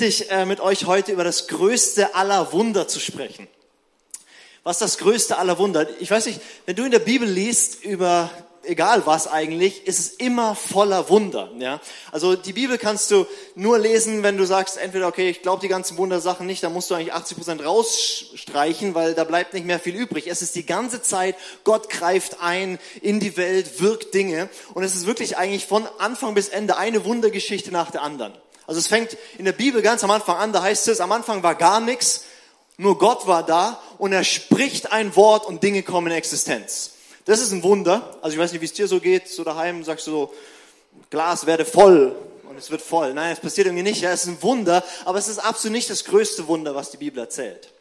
richtig, äh, mit euch heute über das größte aller Wunder zu sprechen. Was das größte aller Wunder? Ich weiß nicht, wenn du in der Bibel liest über egal was eigentlich, ist es immer voller Wunder. Ja? Also die Bibel kannst du nur lesen, wenn du sagst, entweder, okay, ich glaube die ganzen Wundersachen nicht, dann musst du eigentlich 80 Prozent rausstreichen, weil da bleibt nicht mehr viel übrig. Es ist die ganze Zeit, Gott greift ein in die Welt, wirkt Dinge und es ist wirklich eigentlich von Anfang bis Ende eine Wundergeschichte nach der anderen. Also es fängt in der Bibel ganz am Anfang an, da heißt es, am Anfang war gar nichts, nur Gott war da und er spricht ein Wort und Dinge kommen in Existenz. Das ist ein Wunder. Also ich weiß nicht, wie es dir so geht. So daheim sagst du so, Glas werde voll und es wird voll. Nein, es passiert irgendwie nicht. Ja, es ist ein Wunder, aber es ist absolut nicht das größte Wunder, was die Bibel erzählt.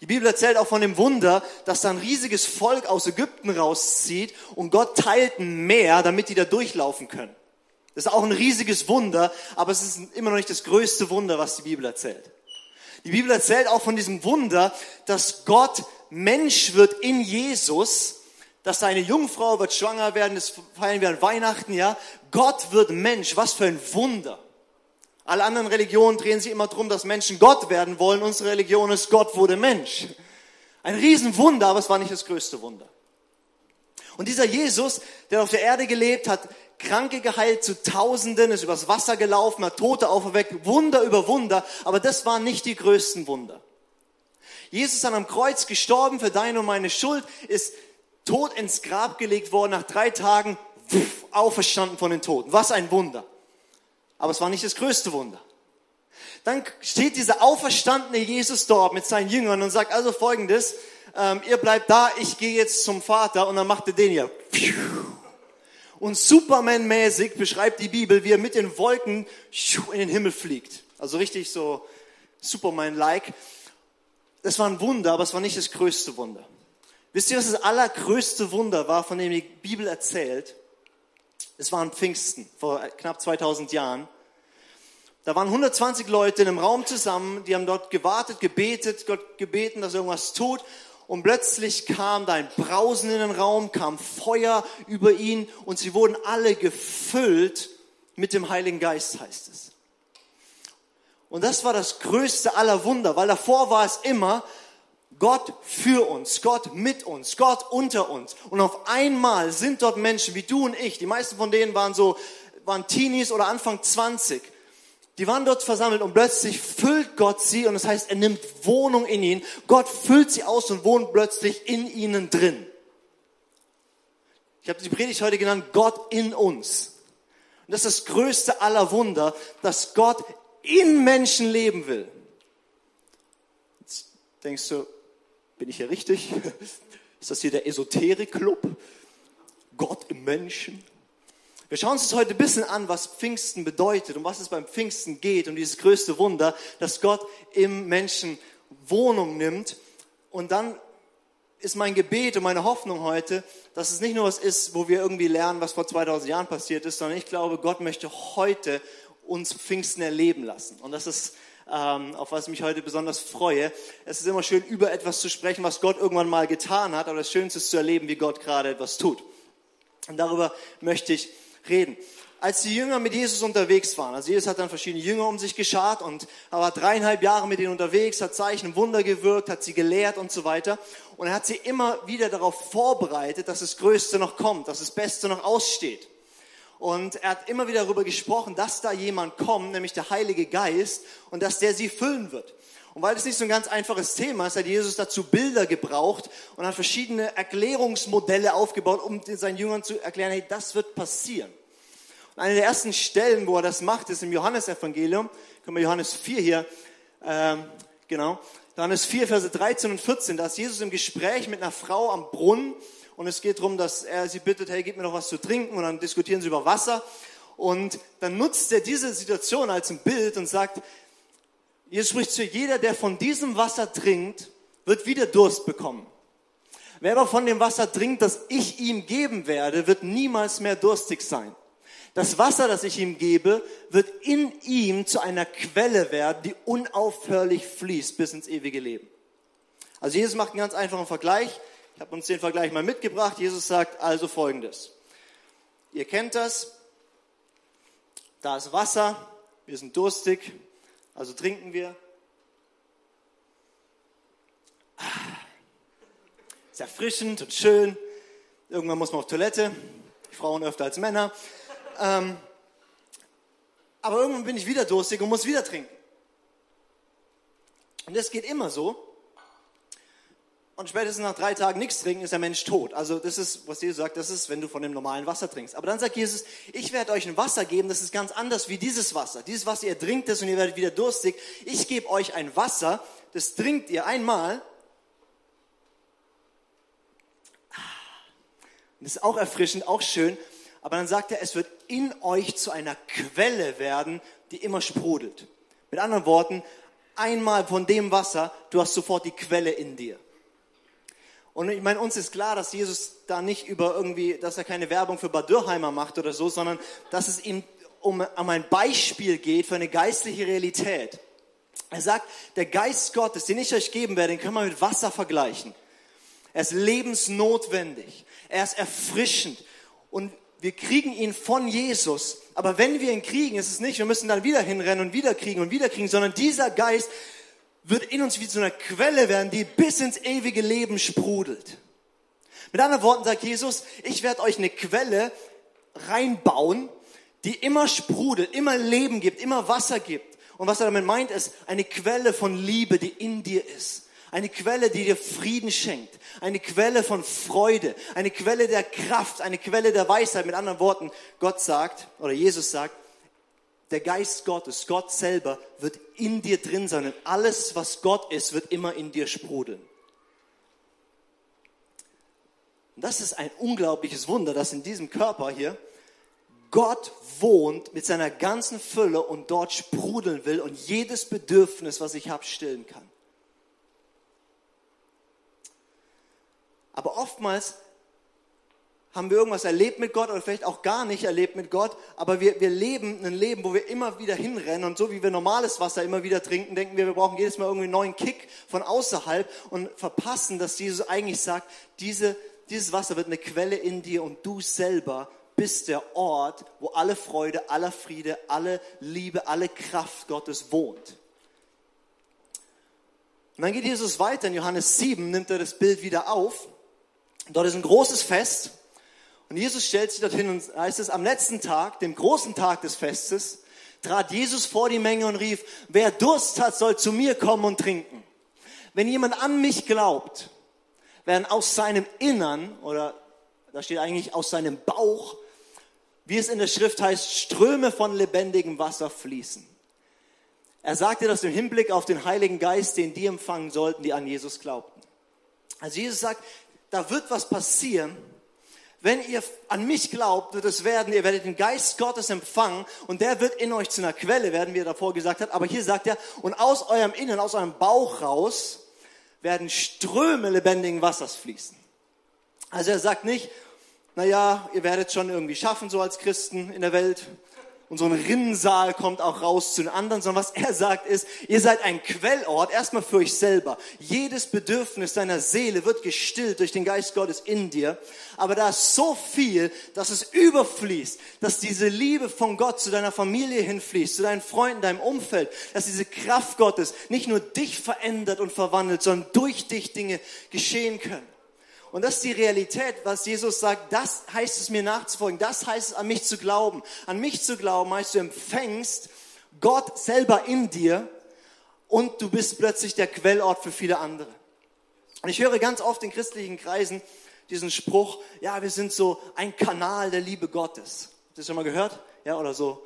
Die Bibel erzählt auch von dem Wunder, dass da ein riesiges Volk aus Ägypten rauszieht und Gott teilt ein Meer, damit die da durchlaufen können. Das ist auch ein riesiges Wunder, aber es ist immer noch nicht das größte Wunder, was die Bibel erzählt. Die Bibel erzählt auch von diesem Wunder, dass Gott Mensch wird in Jesus dass seine Jungfrau wird schwanger werden, das feiern wir an Weihnachten, ja. Gott wird Mensch, was für ein Wunder. Alle anderen Religionen drehen sich immer darum, dass Menschen Gott werden wollen. Unsere Religion ist, Gott wurde Mensch. Ein Riesenwunder, aber es war nicht das größte Wunder. Und dieser Jesus, der auf der Erde gelebt hat, Kranke geheilt zu Tausenden, ist übers Wasser gelaufen, hat Tote auferweckt, Wunder über Wunder, aber das waren nicht die größten Wunder. Jesus ist an einem Kreuz gestorben für deine und meine Schuld, ist tot ins Grab gelegt worden, nach drei Tagen wuff, auferstanden von den Toten. Was ein Wunder. Aber es war nicht das größte Wunder. Dann steht dieser auferstandene Jesus dort mit seinen Jüngern und sagt also folgendes, ähm, ihr bleibt da, ich gehe jetzt zum Vater und dann macht er den hier. Und Superman-mäßig beschreibt die Bibel, wie er mit den Wolken in den Himmel fliegt. Also richtig so Superman-like. Das war ein Wunder, aber es war nicht das größte Wunder. Wisst ihr, was das allergrößte Wunder war, von dem die Bibel erzählt? Es war an Pfingsten, vor knapp 2000 Jahren. Da waren 120 Leute in einem Raum zusammen, die haben dort gewartet, gebetet, Gott gebeten, dass er irgendwas tut. Und plötzlich kam da ein Brausen in den Raum, kam Feuer über ihn und sie wurden alle gefüllt mit dem Heiligen Geist, heißt es. Und das war das größte aller Wunder, weil davor war es immer, Gott für uns, Gott mit uns, Gott unter uns. Und auf einmal sind dort Menschen wie du und ich, die meisten von denen waren so, waren Teenies oder Anfang 20. Die waren dort versammelt und plötzlich füllt Gott sie und das heißt, er nimmt Wohnung in ihnen. Gott füllt sie aus und wohnt plötzlich in ihnen drin. Ich habe die Predigt heute genannt, Gott in uns. Und das ist das größte aller Wunder, dass Gott in Menschen leben will. Jetzt denkst du, bin ich hier richtig? Ist das hier der Esoterik-Club? Gott im Menschen? Wir schauen uns heute ein bisschen an, was Pfingsten bedeutet und was es beim Pfingsten geht und dieses größte Wunder, dass Gott im Menschen Wohnung nimmt. Und dann ist mein Gebet und meine Hoffnung heute, dass es nicht nur was ist, wo wir irgendwie lernen, was vor 2000 Jahren passiert ist, sondern ich glaube, Gott möchte heute uns Pfingsten erleben lassen. Und das ist ähm, auf was ich mich heute besonders freue. Es ist immer schön, über etwas zu sprechen, was Gott irgendwann mal getan hat, aber das Schönste ist zu erleben, wie Gott gerade etwas tut. Und darüber möchte ich reden. Als die Jünger mit Jesus unterwegs waren, also Jesus hat dann verschiedene Jünger um sich geschart und er war dreieinhalb Jahre mit ihnen unterwegs, hat Zeichen, Wunder gewirkt, hat sie gelehrt und so weiter. Und er hat sie immer wieder darauf vorbereitet, dass das Größte noch kommt, dass das Beste noch aussteht. Und er hat immer wieder darüber gesprochen, dass da jemand kommt, nämlich der Heilige Geist, und dass der sie füllen wird. Und weil es nicht so ein ganz einfaches Thema ist, hat Jesus dazu Bilder gebraucht und hat verschiedene Erklärungsmodelle aufgebaut, um seinen Jüngern zu erklären, hey, das wird passieren. Und eine der ersten Stellen, wo er das macht, ist im Johannesevangelium. Können wir Johannes 4 hier, ähm, genau. Johannes 4, Verse 13 und 14. Da ist Jesus im Gespräch mit einer Frau am Brunnen und es geht darum, dass er sie bittet, hey, gib mir noch was zu trinken und dann diskutieren sie über Wasser und dann nutzt er diese Situation als ein Bild und sagt, Jesus spricht zu jeder, der von diesem Wasser trinkt, wird wieder Durst bekommen. Wer aber von dem Wasser trinkt, das ich ihm geben werde, wird niemals mehr durstig sein. Das Wasser, das ich ihm gebe, wird in ihm zu einer Quelle werden, die unaufhörlich fließt bis ins ewige Leben. Also Jesus macht einen ganz einfachen Vergleich. Ich habe uns den Vergleich mal mitgebracht. Jesus sagt also Folgendes. Ihr kennt das. Da ist Wasser. Wir sind durstig. Also trinken wir. Ist erfrischend und schön. Irgendwann muss man auf Toilette. Frauen öfter als Männer. Ähm, aber irgendwann bin ich wieder durstig und muss wieder trinken. Und das geht immer so. Und spätestens nach drei Tagen nichts trinken, ist der Mensch tot. Also das ist, was Jesus sagt, das ist, wenn du von dem normalen Wasser trinkst. Aber dann sagt Jesus, ich werde euch ein Wasser geben, das ist ganz anders wie dieses Wasser. Dieses Wasser, ihr trinkt es und ihr werdet wieder durstig. Ich gebe euch ein Wasser, das trinkt ihr einmal. Das ist auch erfrischend, auch schön. Aber dann sagt er, es wird in euch zu einer Quelle werden, die immer sprudelt. Mit anderen Worten, einmal von dem Wasser, du hast sofort die Quelle in dir. Und ich meine, uns ist klar, dass Jesus da nicht über irgendwie, dass er keine Werbung für Bad Dürheimer macht oder so, sondern dass es ihm um, um ein Beispiel geht für eine geistliche Realität. Er sagt, der Geist Gottes, den ich euch geben werde, den können wir mit Wasser vergleichen. Er ist lebensnotwendig. Er ist erfrischend. Und wir kriegen ihn von Jesus. Aber wenn wir ihn kriegen, ist es nicht, wir müssen dann wieder hinrennen und wieder kriegen und wieder kriegen, sondern dieser Geist wird in uns wie zu einer Quelle werden, die bis ins ewige Leben sprudelt. Mit anderen Worten sagt Jesus, ich werde euch eine Quelle reinbauen, die immer sprudelt, immer Leben gibt, immer Wasser gibt. Und was er damit meint, ist eine Quelle von Liebe, die in dir ist. Eine Quelle, die dir Frieden schenkt. Eine Quelle von Freude. Eine Quelle der Kraft. Eine Quelle der Weisheit. Mit anderen Worten, Gott sagt, oder Jesus sagt, der Geist Gottes, Gott selber, wird in dir drin sein und alles, was Gott ist, wird immer in dir sprudeln. Das ist ein unglaubliches Wunder, dass in diesem Körper hier Gott wohnt mit seiner ganzen Fülle und dort sprudeln will und jedes Bedürfnis, was ich habe, stillen kann. Aber oftmals haben wir irgendwas erlebt mit Gott oder vielleicht auch gar nicht erlebt mit Gott, aber wir, wir leben ein Leben, wo wir immer wieder hinrennen und so wie wir normales Wasser immer wieder trinken, denken wir, wir brauchen jedes Mal irgendwie einen neuen Kick von außerhalb und verpassen, dass Jesus eigentlich sagt, diese, dieses Wasser wird eine Quelle in dir und du selber bist der Ort, wo alle Freude, aller Friede, alle Liebe, alle Kraft Gottes wohnt. Und dann geht Jesus weiter in Johannes 7, nimmt er das Bild wieder auf. Dort ist ein großes Fest und Jesus stellt sich dorthin und heißt es, am letzten Tag, dem großen Tag des Festes, trat Jesus vor die Menge und rief, wer Durst hat, soll zu mir kommen und trinken. Wenn jemand an mich glaubt, werden aus seinem Innern, oder da steht eigentlich aus seinem Bauch, wie es in der Schrift heißt, Ströme von lebendigem Wasser fließen. Er sagte das im Hinblick auf den Heiligen Geist, den die empfangen sollten, die an Jesus glaubten. Also Jesus sagt, da wird was passieren, wenn ihr an mich glaubt, wird es werden, ihr werdet den Geist Gottes empfangen und der wird in euch zu einer Quelle werden, wie er davor gesagt hat. Aber hier sagt er, und aus eurem Innern, aus eurem Bauch raus, werden Ströme lebendigen Wassers fließen. Also er sagt nicht, naja, ihr werdet schon irgendwie schaffen, so als Christen in der Welt und so ein Rinnensaal kommt auch raus zu den anderen, sondern was er sagt ist, ihr seid ein Quellort, erstmal für euch selber. Jedes Bedürfnis deiner Seele wird gestillt durch den Geist Gottes in dir, aber da ist so viel, dass es überfließt, dass diese Liebe von Gott zu deiner Familie hinfließt, zu deinen Freunden, deinem Umfeld, dass diese Kraft Gottes nicht nur dich verändert und verwandelt, sondern durch dich Dinge geschehen können. Und das ist die Realität, was Jesus sagt. Das heißt es mir nachzufolgen. Das heißt es, an mich zu glauben. An mich zu glauben heißt, du empfängst Gott selber in dir und du bist plötzlich der Quellort für viele andere. Und ich höre ganz oft in christlichen Kreisen diesen Spruch, ja, wir sind so ein Kanal der Liebe Gottes. Habt ihr das schon mal gehört? Ja, oder so,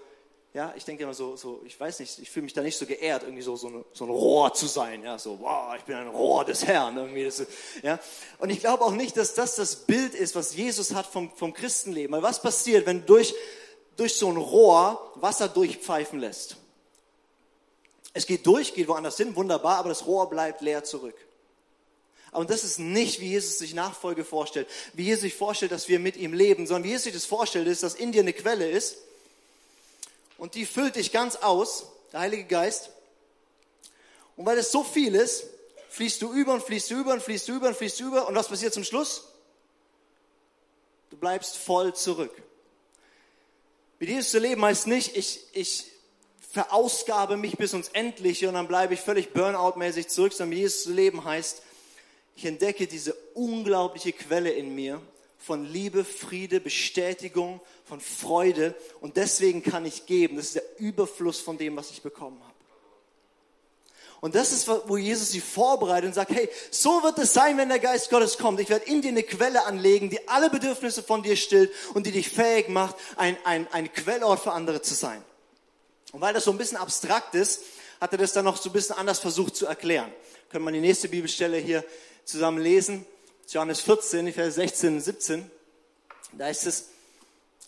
ja, ich denke immer so, so ich weiß nicht, ich fühle mich da nicht so geehrt, irgendwie so, so, eine, so ein Rohr zu sein. Ja, so, wow, ich bin ein Rohr des Herrn. Irgendwie das, ja. Und ich glaube auch nicht, dass das das Bild ist, was Jesus hat vom, vom Christenleben. Weil was passiert, wenn durch, durch so ein Rohr Wasser durchpfeifen lässt? Es geht durch, geht woanders hin, wunderbar, aber das Rohr bleibt leer zurück. Und das ist nicht, wie Jesus sich Nachfolge vorstellt, wie Jesus sich vorstellt, dass wir mit ihm leben, sondern wie Jesus sich das vorstellt, ist, dass in dir eine Quelle ist, und die füllt dich ganz aus, der Heilige Geist. Und weil es so viel ist, fließt du über und fließt du über und fließt du über und fließt du über. Und was passiert zum Schluss? Du bleibst voll zurück. Mit Jesus zu leben heißt nicht, ich, ich verausgabe mich bis ins Endliche und dann bleibe ich völlig Burnout-mäßig zurück, sondern Jesus zu leben heißt, ich entdecke diese unglaubliche Quelle in mir von Liebe, Friede, Bestätigung, von Freude und deswegen kann ich geben. Das ist der Überfluss von dem, was ich bekommen habe. Und das ist, wo Jesus sie vorbereitet und sagt, hey, so wird es sein, wenn der Geist Gottes kommt. Ich werde in dir eine Quelle anlegen, die alle Bedürfnisse von dir stillt und die dich fähig macht, ein, ein, ein Quellort für andere zu sein. Und weil das so ein bisschen abstrakt ist, hat er das dann noch so ein bisschen anders versucht zu erklären. Können wir die nächste Bibelstelle hier zusammen lesen? Johannes 14, Vers 16 und 17. Da ist es,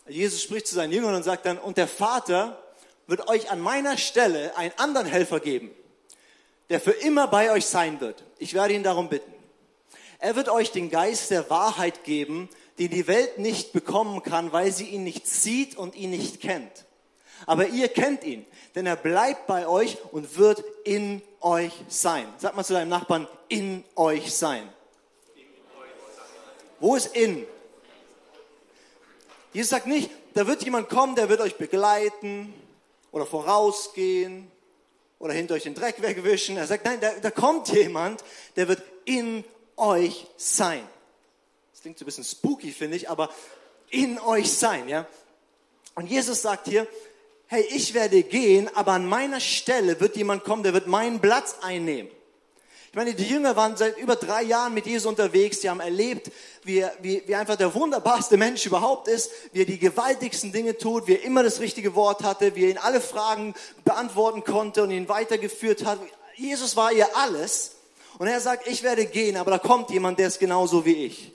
Jesus spricht zu seinen Jüngern und sagt dann, und der Vater wird euch an meiner Stelle einen anderen Helfer geben, der für immer bei euch sein wird. Ich werde ihn darum bitten. Er wird euch den Geist der Wahrheit geben, den die Welt nicht bekommen kann, weil sie ihn nicht sieht und ihn nicht kennt. Aber ihr kennt ihn, denn er bleibt bei euch und wird in euch sein. Sag mal zu deinem Nachbarn, in euch sein. Wo ist in? Jesus sagt nicht, da wird jemand kommen, der wird euch begleiten oder vorausgehen oder hinter euch den Dreck wegwischen. Er sagt, nein, da, da kommt jemand, der wird in euch sein. Das klingt so ein bisschen spooky, finde ich, aber in euch sein, ja. Und Jesus sagt hier, hey, ich werde gehen, aber an meiner Stelle wird jemand kommen, der wird meinen Platz einnehmen. Ich meine, die Jünger waren seit über drei Jahren mit Jesus unterwegs. Die haben erlebt, wie wie, wie einfach der wunderbarste Mensch überhaupt ist, wie er die gewaltigsten Dinge tut, wie er immer das richtige Wort hatte, wie er ihnen alle Fragen beantworten konnte und ihn weitergeführt hat. Jesus war ihr alles. Und er sagt, ich werde gehen, aber da kommt jemand, der ist genauso wie ich.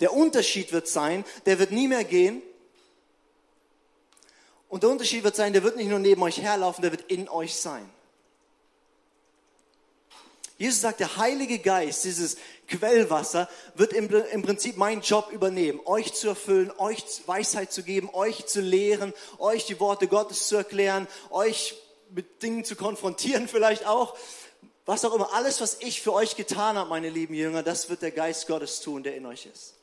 Der Unterschied wird sein, der wird nie mehr gehen, und der Unterschied wird sein, der wird nicht nur neben euch herlaufen, der wird in euch sein. Jesus sagt, der Heilige Geist, dieses Quellwasser, wird im, im Prinzip meinen Job übernehmen, euch zu erfüllen, euch Weisheit zu geben, euch zu lehren, euch die Worte Gottes zu erklären, euch mit Dingen zu konfrontieren vielleicht auch. Was auch immer, alles, was ich für euch getan habe, meine lieben Jünger, das wird der Geist Gottes tun, der in euch ist.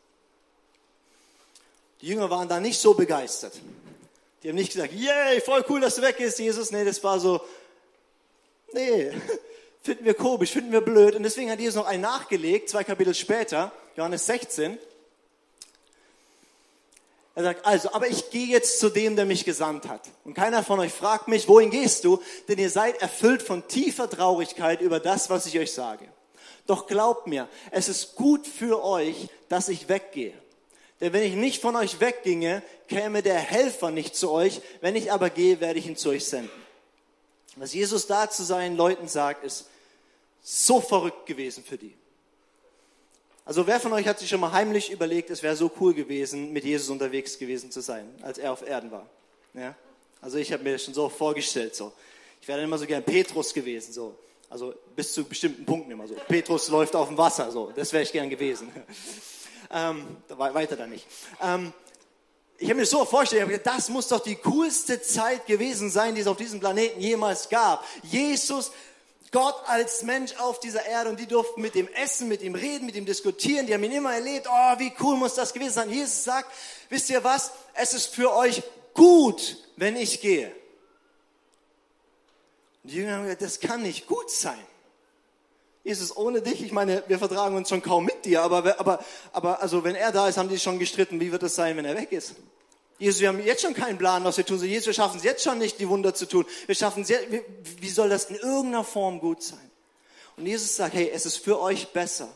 Die Jünger waren da nicht so begeistert. Die haben nicht gesagt, yay, voll cool, dass du weg bist, Jesus. Nee, das war so, nee, finden wir komisch, finden wir blöd. Und deswegen hat Jesus noch einen nachgelegt, zwei Kapitel später, Johannes 16. Er sagt, also, aber ich gehe jetzt zu dem, der mich gesandt hat. Und keiner von euch fragt mich, wohin gehst du? Denn ihr seid erfüllt von tiefer Traurigkeit über das, was ich euch sage. Doch glaubt mir, es ist gut für euch, dass ich weggehe. Denn wenn ich nicht von euch wegginge, käme der Helfer nicht zu euch. Wenn ich aber gehe, werde ich ihn zu euch senden. Was Jesus da zu seinen Leuten sagt, ist so verrückt gewesen für die. Also wer von euch hat sich schon mal heimlich überlegt, es wäre so cool gewesen, mit Jesus unterwegs gewesen zu sein, als er auf Erden war? Ja? Also ich habe mir das schon so vorgestellt. So. Ich wäre dann immer so gern Petrus gewesen. So. Also bis zu bestimmten Punkten immer so. Petrus läuft auf dem Wasser. So. Das wäre ich gern gewesen. Ähm, weiter da nicht. Ähm, ich habe mir so vorgestellt, ich das muss doch die coolste Zeit gewesen sein, die es auf diesem Planeten jemals gab. Jesus, Gott als Mensch auf dieser Erde und die durften mit ihm essen, mit ihm reden, mit ihm diskutieren. Die haben ihn immer erlebt. Oh, wie cool muss das gewesen sein. Jesus sagt, wisst ihr was? Es ist für euch gut, wenn ich gehe. Und die Jünger haben gesagt, das kann nicht gut sein. Jesus, ohne dich, ich meine, wir vertragen uns schon kaum mit dir, aber, aber, aber also wenn er da ist, haben die schon gestritten, wie wird es sein, wenn er weg ist? Jesus, wir haben jetzt schon keinen Plan, was wir tun. So, Jesus, wir schaffen es jetzt schon nicht, die Wunder zu tun. Wir schaffen es jetzt, wie soll das in irgendeiner Form gut sein? Und Jesus sagt, hey, es ist für euch besser,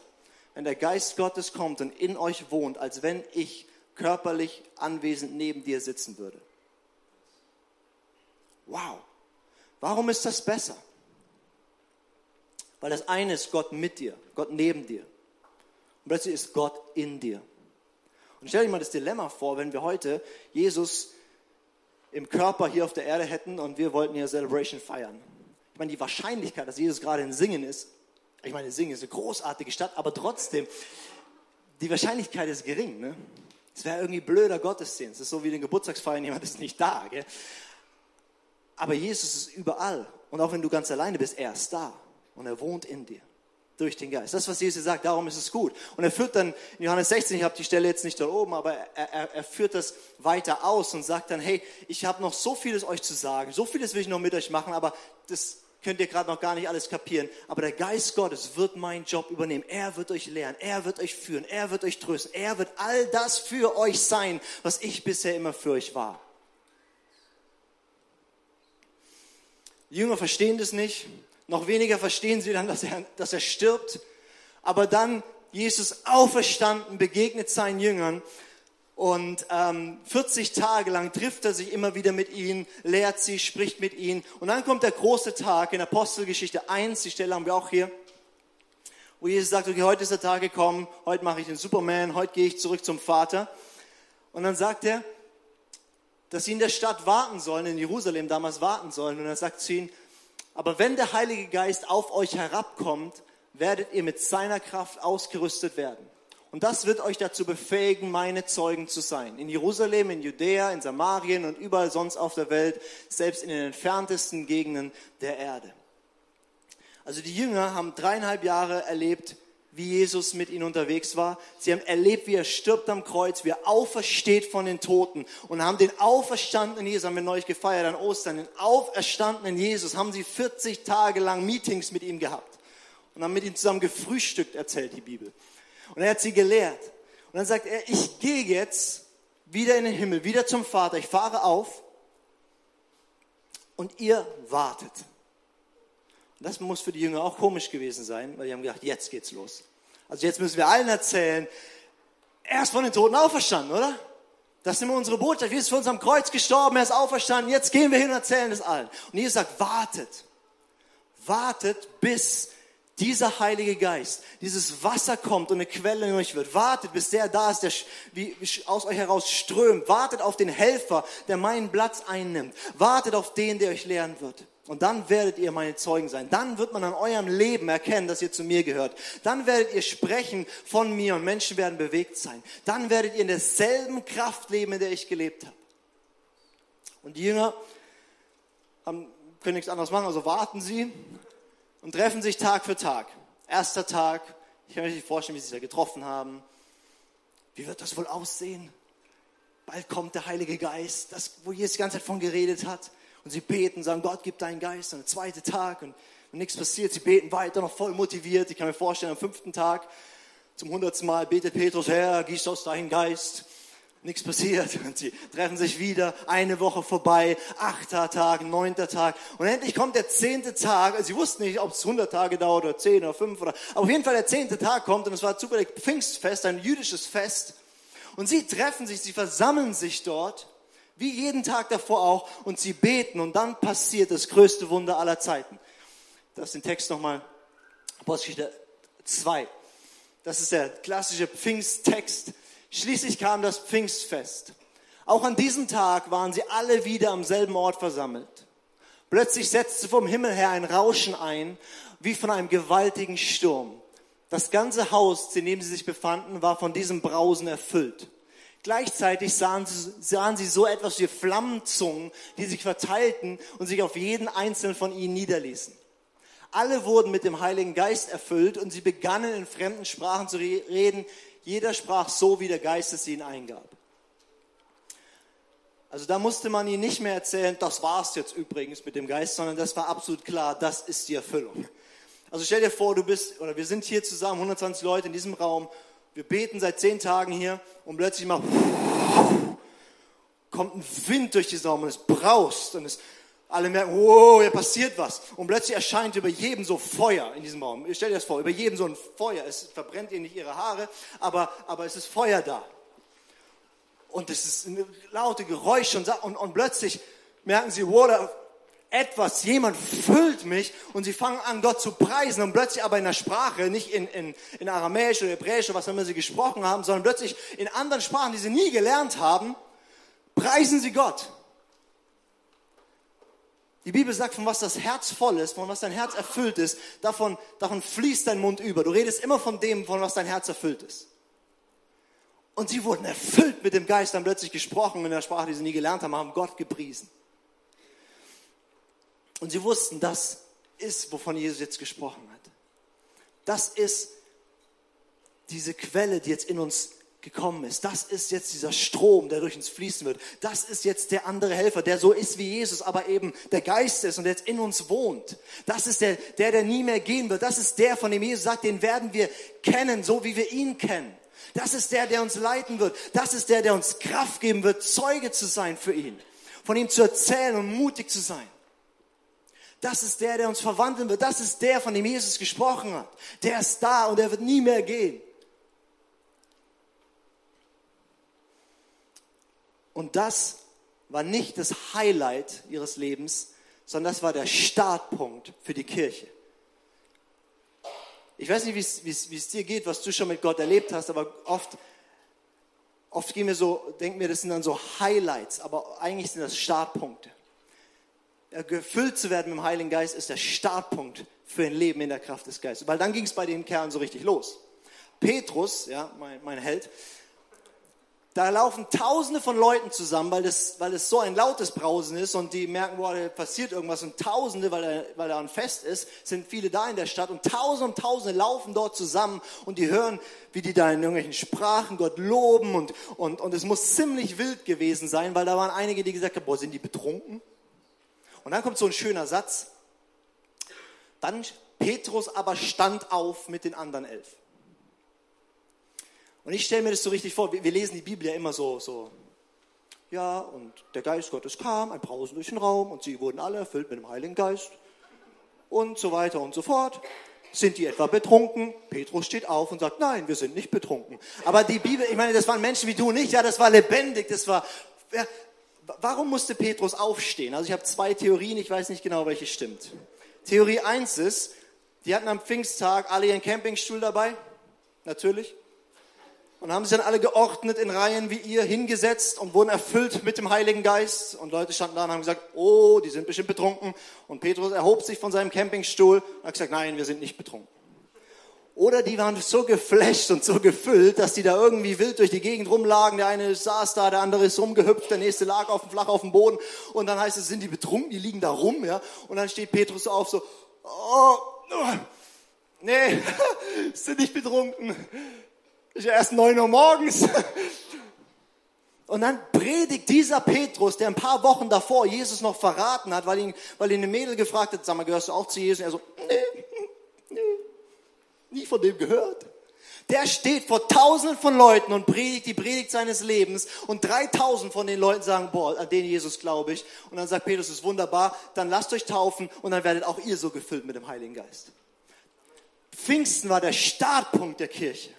wenn der Geist Gottes kommt und in euch wohnt, als wenn ich körperlich anwesend neben dir sitzen würde. Wow. Warum ist das besser? Weil das eine ist Gott mit dir, Gott neben dir. Und plötzlich ist Gott in dir. Und stell dir mal das Dilemma vor, wenn wir heute Jesus im Körper hier auf der Erde hätten und wir wollten hier Celebration feiern. Ich meine, die Wahrscheinlichkeit, dass Jesus gerade in Singen ist, ich meine, Singen ist eine großartige Stadt, aber trotzdem, die Wahrscheinlichkeit ist gering. Ne? Es wäre irgendwie blöder Gottesdienst. Es ist so wie den Geburtstagsfeiern, jemand ist nicht da. Gell? Aber Jesus ist überall. Und auch wenn du ganz alleine bist, er ist da und er wohnt in dir. Durch den Geist. Das, was Jesus sagt, darum ist es gut. Und er führt dann, in Johannes 16, ich habe die Stelle jetzt nicht da oben, aber er, er, er führt das weiter aus und sagt dann, hey, ich habe noch so vieles euch zu sagen, so vieles will ich noch mit euch machen, aber das könnt ihr gerade noch gar nicht alles kapieren. Aber der Geist Gottes wird meinen Job übernehmen. Er wird euch lehren, er wird euch führen, er wird euch trösten, er wird all das für euch sein, was ich bisher immer für euch war. Die Jünger verstehen das nicht. Noch weniger verstehen sie dann, dass er, dass er stirbt. Aber dann Jesus auferstanden begegnet seinen Jüngern und ähm, 40 Tage lang trifft er sich immer wieder mit ihnen, lehrt sie, spricht mit ihnen. Und dann kommt der große Tag in Apostelgeschichte 1, die Stelle haben wir auch hier, wo Jesus sagt, okay, heute ist der Tag gekommen, heute mache ich den Superman, heute gehe ich zurück zum Vater. Und dann sagt er, dass sie in der Stadt warten sollen, in Jerusalem damals warten sollen. Und er sagt zu ihnen, aber wenn der Heilige Geist auf euch herabkommt, werdet ihr mit seiner Kraft ausgerüstet werden. Und das wird euch dazu befähigen, meine Zeugen zu sein. In Jerusalem, in Judäa, in Samarien und überall sonst auf der Welt, selbst in den entferntesten Gegenden der Erde. Also die Jünger haben dreieinhalb Jahre erlebt, wie Jesus mit ihnen unterwegs war. Sie haben erlebt, wie er stirbt am Kreuz, wie er aufersteht von den Toten und haben den auferstandenen Jesus, haben wir neulich gefeiert an Ostern, den auferstandenen Jesus, haben sie 40 Tage lang Meetings mit ihm gehabt und haben mit ihm zusammen gefrühstückt, erzählt die Bibel. Und er hat sie gelehrt. Und dann sagt er, ich gehe jetzt wieder in den Himmel, wieder zum Vater, ich fahre auf und ihr wartet. Das muss für die Jünger auch komisch gewesen sein, weil die haben gedacht, jetzt geht's los. Also jetzt müssen wir allen erzählen, er ist von den Toten auferstanden, oder? Das ist immer unsere Botschaft. Jesus ist für uns am Kreuz gestorben, er ist auferstanden. Jetzt gehen wir hin und erzählen es allen. Und Jesus sagt, wartet. Wartet, bis dieser Heilige Geist, dieses Wasser kommt und eine Quelle in euch wird. Wartet, bis der da ist, der wie aus euch heraus strömt. Wartet auf den Helfer, der meinen Platz einnimmt. Wartet auf den, der euch lehren wird. Und dann werdet ihr meine Zeugen sein. Dann wird man an eurem Leben erkennen, dass ihr zu mir gehört. Dann werdet ihr sprechen von mir und Menschen werden bewegt sein. Dann werdet ihr in derselben Kraft leben, in der ich gelebt habe. Und die Jünger haben, können nichts anderes machen, also warten sie und treffen sich Tag für Tag. Erster Tag, ich kann mir nicht vorstellen, wie sie sich da getroffen haben. Wie wird das wohl aussehen? Bald kommt der Heilige Geist, das, wo Jesus die ganze Zeit von geredet hat. Und sie beten, sagen, Gott gibt deinen Geist. Und der zweite Tag und, und nichts passiert. Sie beten weiter, noch voll motiviert. Ich kann mir vorstellen, am fünften Tag, zum hundertsten Mal betet Petrus, Herr, gieß aus deinen Geist. Nichts passiert. Und sie treffen sich wieder, eine Woche vorbei, achter Tag, neunter Tag. Und endlich kommt der zehnte Tag. Also sie wussten nicht, ob es hundert Tage dauert oder zehn oder fünf oder, aber auf jeden Fall der zehnte Tag kommt und es war zufällig Pfingstfest, ein jüdisches Fest. Und sie treffen sich, sie versammeln sich dort wie jeden Tag davor auch, und sie beten und dann passiert das größte Wunder aller Zeiten. Das ist den Text nochmal, Apostelgeschichte 2. Das ist der klassische Pfingsttext. Schließlich kam das Pfingstfest. Auch an diesem Tag waren sie alle wieder am selben Ort versammelt. Plötzlich setzte vom Himmel her ein Rauschen ein, wie von einem gewaltigen Sturm. Das ganze Haus, in dem sie sich befanden, war von diesem Brausen erfüllt. Gleichzeitig sahen sie, sahen sie so etwas wie Flammenzungen, die sich verteilten und sich auf jeden einzelnen von ihnen niederließen. Alle wurden mit dem Heiligen Geist erfüllt und sie begannen in fremden Sprachen zu reden. Jeder sprach so, wie der Geist es ihnen eingab. Also da musste man ihnen nicht mehr erzählen, das war's jetzt übrigens mit dem Geist, sondern das war absolut klar, das ist die Erfüllung. Also stell dir vor, du bist, oder wir sind hier zusammen, 120 Leute in diesem Raum wir beten seit zehn Tagen hier und plötzlich mal kommt ein Wind durch die Raum und es braust und es, alle merken, wow, hier passiert was. Und plötzlich erscheint über jedem so Feuer in diesem Raum. Stell dir das vor, über jedem so ein Feuer. Es verbrennt ihnen nicht ihre Haare, aber, aber es ist Feuer da. Und es ist laute Geräusche und, und, und plötzlich merken sie, wow, da etwas, jemand füllt mich und sie fangen an, Gott zu preisen und plötzlich aber in der Sprache, nicht in, in, in Aramäisch oder Hebräisch oder was immer sie gesprochen haben, sondern plötzlich in anderen Sprachen, die sie nie gelernt haben, preisen sie Gott. Die Bibel sagt, von was das Herz voll ist, von was dein Herz erfüllt ist, davon, davon fließt dein Mund über. Du redest immer von dem, von was dein Herz erfüllt ist. Und sie wurden erfüllt mit dem Geist, haben plötzlich gesprochen in der Sprache, die sie nie gelernt haben, haben Gott gepriesen. Und sie wussten, das ist, wovon Jesus jetzt gesprochen hat. Das ist diese Quelle, die jetzt in uns gekommen ist. Das ist jetzt dieser Strom, der durch uns fließen wird. Das ist jetzt der andere Helfer, der so ist wie Jesus, aber eben der Geist ist und jetzt in uns wohnt. Das ist der, der, der nie mehr gehen wird. Das ist der, von dem Jesus sagt, den werden wir kennen, so wie wir ihn kennen. Das ist der, der uns leiten wird. Das ist der, der uns Kraft geben wird, Zeuge zu sein für ihn. Von ihm zu erzählen und mutig zu sein. Das ist der, der uns verwandeln wird. Das ist der, von dem Jesus gesprochen hat. Der ist da und er wird nie mehr gehen. Und das war nicht das Highlight ihres Lebens, sondern das war der Startpunkt für die Kirche. Ich weiß nicht, wie es dir geht, was du schon mit Gott erlebt hast, aber oft, oft gehen wir so, denken wir, das sind dann so Highlights, aber eigentlich sind das Startpunkte. Gefüllt zu werden mit dem Heiligen Geist ist der Startpunkt für ein Leben in der Kraft des Geistes. Weil dann ging es bei den Kerlen so richtig los. Petrus, ja, mein, mein Held, da laufen Tausende von Leuten zusammen, weil es weil so ein lautes Brausen ist und die merken, boah, da passiert irgendwas. Und Tausende, weil er, weil er ein Fest ist, sind viele da in der Stadt. Und Tausende und Tausende laufen dort zusammen und die hören, wie die da in irgendwelchen Sprachen Gott loben. Und, und, und es muss ziemlich wild gewesen sein, weil da waren einige, die gesagt haben, boah, sind die betrunken? Und dann kommt so ein schöner Satz. Dann Petrus aber stand auf mit den anderen elf. Und ich stelle mir das so richtig vor, wir, lesen die Bibel ja immer so, so, ja, und der Geist Gottes kam, ein Brausen durch den Raum und sie wurden alle erfüllt mit dem Heiligen Geist und so weiter und so fort. Sind die etwa betrunken? Petrus steht auf und sagt, nein, wir sind nicht betrunken. Aber die Bibel, ich meine, das waren Menschen wie du und ich, ja, das war lebendig, das war, ja, warum musste Petrus aufstehen? Also ich habe zwei Theorien, ich weiß nicht genau, welche stimmt. Theorie eins ist, die hatten am Pfingsttag alle ihren Campingstuhl dabei, natürlich. Und haben sich dann alle geordnet in Reihen wie ihr hingesetzt und wurden erfüllt mit dem Heiligen Geist. Und Leute standen da und haben gesagt, oh, die sind bestimmt betrunken. Und Petrus erhob sich von seinem Campingstuhl und hat gesagt, nein, wir sind nicht betrunken. Oder die waren so geflasht und so gefüllt, dass die da irgendwie wild durch die Gegend rumlagen. Der eine saß da, der andere ist rumgehüpft, der nächste lag auf dem flach auf dem Boden. Und dann heißt es, sind die betrunken? Die liegen da rum, ja. Und dann steht Petrus auf, so, oh, nee, sind nicht betrunken ist ja erst neun Uhr morgens. Und dann predigt dieser Petrus, der ein paar Wochen davor Jesus noch verraten hat, weil ihn, weil ihn eine Mädel gefragt hat, sag mal, gehörst du auch zu Jesus? Und er so, nee, nie von dem gehört. Der steht vor tausenden von Leuten und predigt die Predigt seines Lebens und 3000 von den Leuten sagen, boah, an den Jesus glaube ich. Und dann sagt Petrus, das ist wunderbar, dann lasst euch taufen und dann werdet auch ihr so gefüllt mit dem Heiligen Geist. Pfingsten war der Startpunkt der Kirche.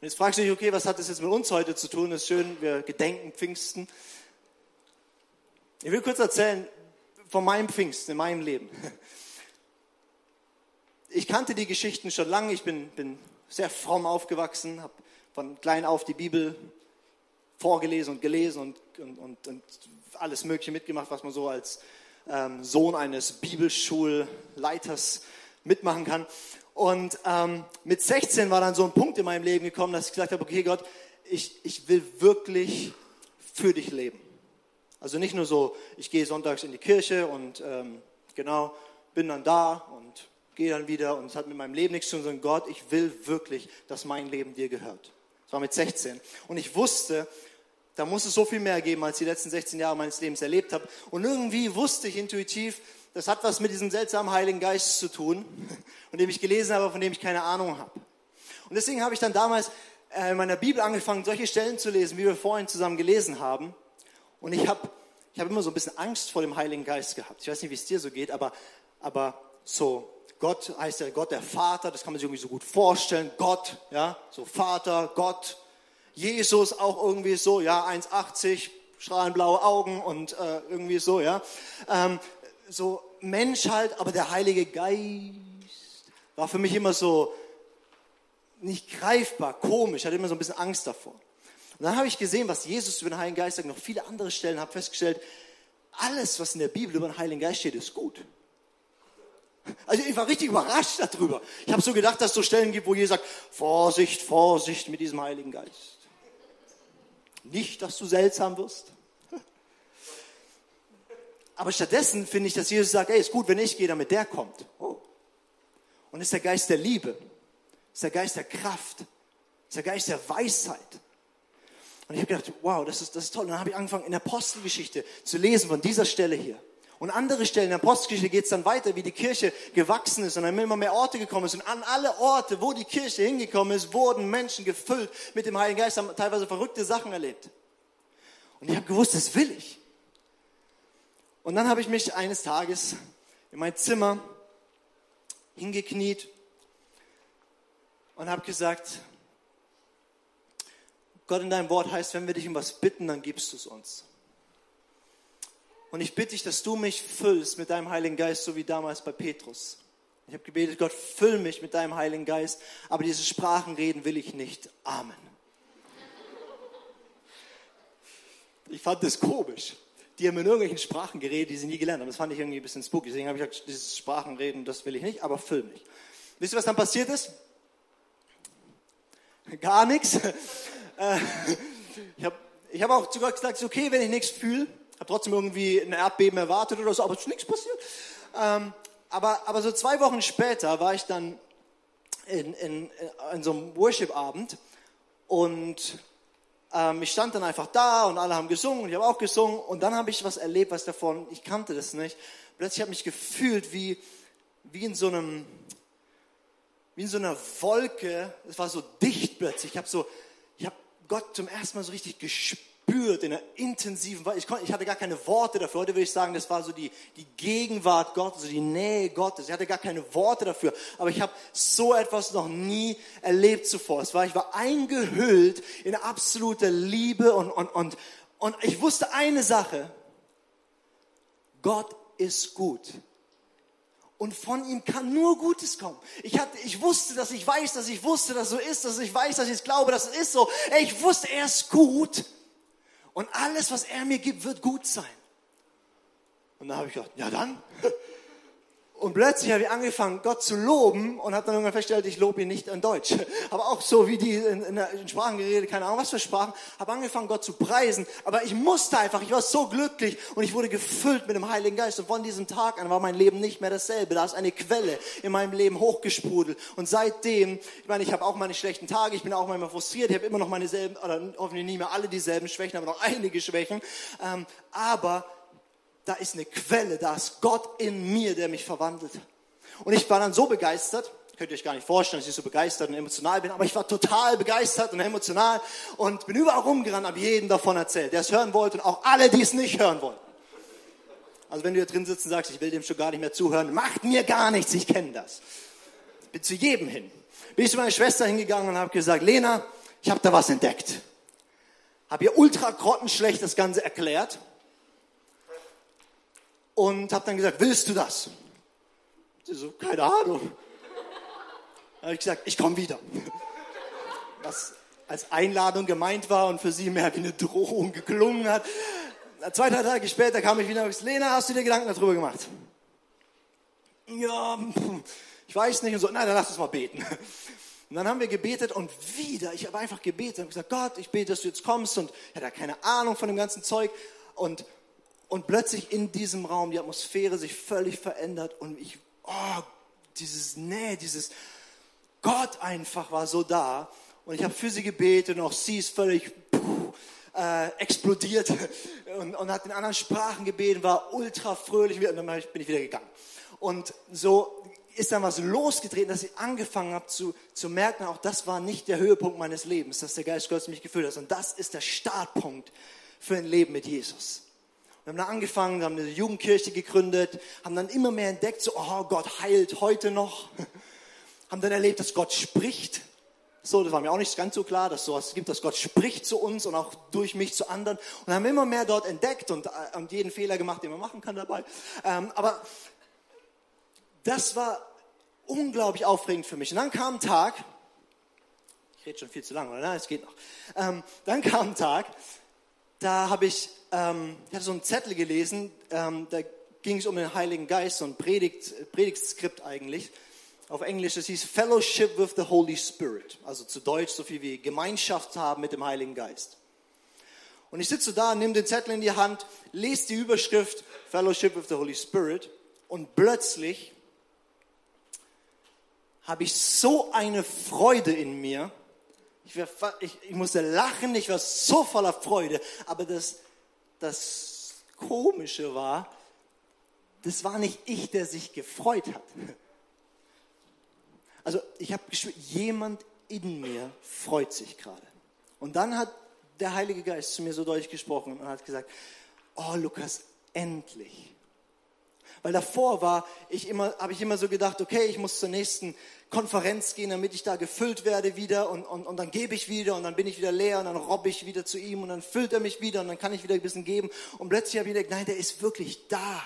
Und jetzt fragst du dich, okay, was hat das jetzt mit uns heute zu tun? Das ist schön, wir gedenken Pfingsten. Ich will kurz erzählen von meinem Pfingsten in meinem Leben. Ich kannte die Geschichten schon lange. Ich bin, bin sehr fromm aufgewachsen, habe von klein auf die Bibel vorgelesen und gelesen und, und, und, und alles Mögliche mitgemacht, was man so als ähm, Sohn eines Bibelschulleiters mitmachen kann. Und ähm, mit 16 war dann so ein Punkt in meinem Leben gekommen, dass ich gesagt habe, okay Gott, ich, ich will wirklich für dich leben. Also nicht nur so, ich gehe sonntags in die Kirche und ähm, genau, bin dann da und gehe dann wieder und es hat mit meinem Leben nichts zu tun, sondern Gott, ich will wirklich, dass mein Leben dir gehört. Das war mit 16. Und ich wusste, da muss es so viel mehr geben, als ich die letzten 16 Jahre meines Lebens erlebt habe. Und irgendwie wusste ich intuitiv, das hat was mit diesem seltsamen Heiligen Geist zu tun, von dem ich gelesen habe, von dem ich keine Ahnung habe. Und deswegen habe ich dann damals äh, in meiner Bibel angefangen, solche Stellen zu lesen, wie wir vorhin zusammen gelesen haben. Und ich habe ich hab immer so ein bisschen Angst vor dem Heiligen Geist gehabt. Ich weiß nicht, wie es dir so geht, aber, aber so, Gott heißt ja Gott der Vater, das kann man sich irgendwie so gut vorstellen. Gott, ja, so Vater, Gott. Jesus auch irgendwie so, ja, 1,80, strahlenblaue Augen und äh, irgendwie so, ja. Ähm, so Mensch halt, aber der Heilige Geist war für mich immer so nicht greifbar, komisch, hatte immer so ein bisschen Angst davor. Und dann habe ich gesehen, was Jesus über den Heiligen Geist sagt, noch viele andere Stellen, habe festgestellt, alles, was in der Bibel über den Heiligen Geist steht, ist gut. Also ich war richtig überrascht darüber. Ich habe so gedacht, dass es so Stellen gibt, wo Jesus sagt, Vorsicht, Vorsicht mit diesem Heiligen Geist. Nicht, dass du seltsam wirst. aber stattdessen finde ich, dass Jesus sagt, ey, ist gut, wenn ich gehe, damit der kommt. Oh. Und ist der Geist der Liebe, ist der Geist der Kraft, ist der Geist der Weisheit. Und ich habe gedacht, wow, das ist, das ist toll. Und dann habe ich angefangen, in der Apostelgeschichte zu lesen von dieser Stelle hier. Und andere Stellen in der Apostelgeschichte geht es dann weiter, wie die Kirche gewachsen ist und dann immer mehr Orte gekommen sind. Und an alle Orte, wo die Kirche hingekommen ist, wurden Menschen gefüllt mit dem Heiligen Geist, haben teilweise verrückte Sachen erlebt. Und ich habe gewusst, das will ich. Und dann habe ich mich eines Tages in mein Zimmer hingekniet und habe gesagt, Gott in deinem Wort heißt, wenn wir dich um was bitten, dann gibst du es uns. Und ich bitte dich, dass du mich füllst mit deinem Heiligen Geist, so wie damals bei Petrus. Ich habe gebetet, Gott, füll mich mit deinem Heiligen Geist, aber diese Sprachenreden will ich nicht. Amen. Ich fand das komisch. Die haben in irgendwelchen Sprachen geredet, die sie nie gelernt haben. Das fand ich irgendwie ein bisschen spooky. Deswegen habe ich gesagt, dieses Sprachenreden, das will ich nicht, aber füll mich. Wisst ihr, was dann passiert ist? Gar nichts. Äh, ich habe ich hab auch sogar gesagt, okay, wenn ich nichts fühle, habe trotzdem irgendwie ein Erdbeben erwartet oder so, aber es ist nichts passiert. Ähm, aber, aber so zwei Wochen später war ich dann in, in, in so einem Worship-Abend und ähm, ich stand dann einfach da und alle haben gesungen und ich habe auch gesungen und dann habe ich was erlebt, was davon, ich kannte das nicht. Plötzlich habe ich mich gefühlt wie, wie in so einem, wie in so einer Wolke. Es war so dicht plötzlich. Ich habe so, ich habe Gott zum ersten Mal so richtig gespürt gespürt in einer intensiven Weise. Ich, konnte, ich hatte gar keine Worte dafür. Heute würde ich sagen, das war so die, die Gegenwart Gottes, die Nähe Gottes. Ich hatte gar keine Worte dafür. Aber ich habe so etwas noch nie erlebt zuvor. Es war, ich war eingehüllt in absolute Liebe und, und, und, und ich wusste eine Sache. Gott ist gut. Und von ihm kann nur Gutes kommen. Ich, hatte, ich wusste, dass ich weiß, dass ich wusste, dass so ist, dass ich weiß, dass ich es glaube, dass es ist so. Ich wusste, er ist gut. Und alles, was er mir gibt, wird gut sein. Und da habe ich gedacht, ja dann. Und plötzlich habe ich angefangen, Gott zu loben und habe dann irgendwann festgestellt, ich lobe ihn nicht in Deutsch. Aber auch so wie die in, in, in Sprachen geredet, keine Ahnung was für Sprachen, habe angefangen, Gott zu preisen. Aber ich musste einfach, ich war so glücklich und ich wurde gefüllt mit dem Heiligen Geist. Und von diesem Tag an war mein Leben nicht mehr dasselbe. Da ist eine Quelle in meinem Leben hochgesprudelt. Und seitdem, ich meine, ich habe auch meine schlechten Tage, ich bin auch manchmal frustriert, ich habe immer noch meine selben, oder hoffentlich nicht mehr alle dieselben Schwächen, aber noch einige Schwächen. Ähm, aber da ist eine Quelle, da ist Gott in mir, der mich verwandelt. Und ich war dann so begeistert, könnt ihr euch gar nicht vorstellen, dass ich so begeistert und emotional bin, aber ich war total begeistert und emotional und bin überall rumgerannt, habe jedem davon erzählt, der es hören wollte und auch alle, die es nicht hören wollten. Also wenn du hier drin sitzt und sagst, ich will dem schon gar nicht mehr zuhören, macht mir gar nichts, ich kenne das. Bin zu jedem hin. Bin ich zu meiner Schwester hingegangen und habe gesagt, Lena, ich habe da was entdeckt. Habe ihr ultra grottenschlecht das Ganze erklärt und habe dann gesagt, willst du das? Sie so, keine Ahnung. Dann habe ich gesagt, ich komme wieder. Was als Einladung gemeint war und für sie mehr wie eine Drohung geklungen hat. Zwei, drei Tage später kam ich wieder und gesagt, Lena, hast du dir Gedanken darüber gemacht? Ja, ich weiß nicht. Und so, nein, dann lass uns mal beten. Und dann haben wir gebetet und wieder, ich habe einfach gebetet und gesagt, Gott, ich bete, dass du jetzt kommst und ich hatte keine Ahnung von dem ganzen Zeug. Und und plötzlich in diesem Raum die Atmosphäre sich völlig verändert und ich, oh, dieses Nähe, dieses Gott einfach war so da und ich habe für sie gebetet und auch sie ist völlig puh, äh, explodiert und, und hat in anderen Sprachen gebeten, war ultra fröhlich und dann bin ich wieder gegangen. Und so ist dann was losgetreten, dass ich angefangen habe zu, zu merken, auch das war nicht der Höhepunkt meines Lebens, dass der Geist Gottes mich gefüllt hat, und das ist der Startpunkt für ein Leben mit Jesus. Wir haben da angefangen, haben eine Jugendkirche gegründet, haben dann immer mehr entdeckt, so, oh, Gott heilt heute noch. haben dann erlebt, dass Gott spricht. So, das war mir auch nicht ganz so klar, dass sowas gibt, dass Gott spricht zu uns und auch durch mich zu anderen. Und haben immer mehr dort entdeckt und, äh, und jeden Fehler gemacht, den man machen kann dabei. Ähm, aber das war unglaublich aufregend für mich. Und dann kam ein Tag, ich rede schon viel zu lange, oder? Es geht noch. Ähm, dann kam ein Tag, da habe ich ähm, ich hatte so einen Zettel gelesen, ähm, da ging es um den Heiligen Geist, so ein Predigt, Predigtskript eigentlich. Auf Englisch, es hieß Fellowship with the Holy Spirit. Also zu Deutsch so viel wie Gemeinschaft haben mit dem Heiligen Geist. Und ich sitze da, nehme den Zettel in die Hand, lese die Überschrift Fellowship with the Holy Spirit und plötzlich habe ich so eine Freude in mir. Ich, war, ich, ich musste lachen, ich war so voller Freude. Aber das, das Komische war, das war nicht ich, der sich gefreut hat. Also ich habe gespürt, jemand in mir freut sich gerade. Und dann hat der Heilige Geist zu mir so deutlich gesprochen und hat gesagt, oh Lukas, endlich. Weil davor war ich immer, habe ich immer so gedacht, okay, ich muss zur nächsten Konferenz gehen, damit ich da gefüllt werde wieder und, und, und dann gebe ich wieder und dann bin ich wieder leer und dann robbe ich wieder zu ihm und dann füllt er mich wieder und dann kann ich wieder ein bisschen geben und plötzlich habe ich gedacht, nein, der ist wirklich da.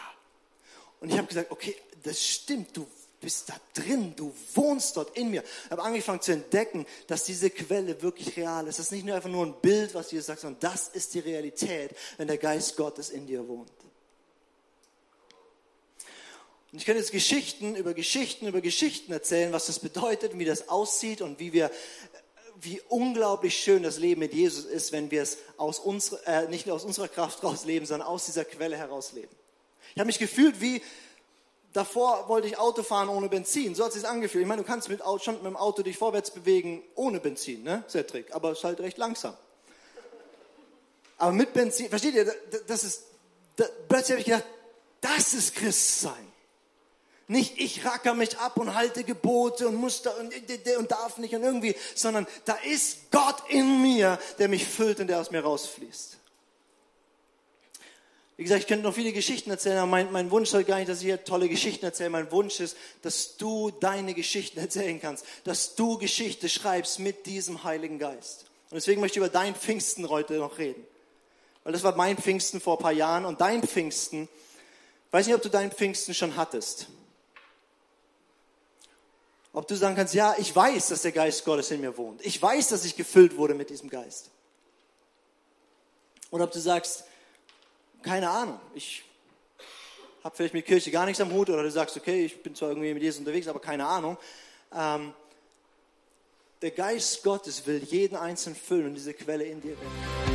Und ich habe gesagt, okay, das stimmt, du bist da drin, du wohnst dort in mir. Ich habe angefangen zu entdecken, dass diese Quelle wirklich real ist. Das ist nicht nur einfach nur ein Bild, was Jesus sagt, sondern das ist die Realität, wenn der Geist Gottes in dir wohnt. Und ich könnte jetzt Geschichten über Geschichten über Geschichten erzählen, was das bedeutet, wie das aussieht und wie wir, wie unglaublich schön das Leben mit Jesus ist, wenn wir es aus unserer, äh, nicht nur aus unserer Kraft raus leben, sondern aus dieser Quelle heraus leben. Ich habe mich gefühlt wie davor wollte ich Auto fahren ohne Benzin. So hat es sich angefühlt. Ich meine, du kannst mit, schon mit dem Auto dich vorwärts bewegen ohne Benzin, ne? Cedric, aber es ist halt recht langsam. Aber mit Benzin, versteht ihr, das ist, das, plötzlich habe ich gedacht, das ist Christsein. Nicht ich racker mich ab und halte Gebote und muss da und, und darf nicht und irgendwie, sondern da ist Gott in mir, der mich füllt und der aus mir rausfließt. Wie gesagt, ich könnte noch viele Geschichten erzählen, aber mein, mein Wunsch soll gar nicht, dass ich hier tolle Geschichten erzähle. Mein Wunsch ist, dass du deine Geschichten erzählen kannst, dass du Geschichte schreibst mit diesem Heiligen Geist. Und deswegen möchte ich über dein Pfingsten heute noch reden. Weil das war mein Pfingsten vor ein paar Jahren und dein Pfingsten, ich weiß nicht, ob du dein Pfingsten schon hattest. Ob du sagen kannst, ja, ich weiß, dass der Geist Gottes in mir wohnt. Ich weiß, dass ich gefüllt wurde mit diesem Geist. Oder ob du sagst, keine Ahnung, ich habe vielleicht mit Kirche gar nichts am Hut oder du sagst, okay, ich bin zwar irgendwie mit Jesus unterwegs, aber keine Ahnung. Ähm, der Geist Gottes will jeden Einzelnen füllen und diese Quelle in dir werden.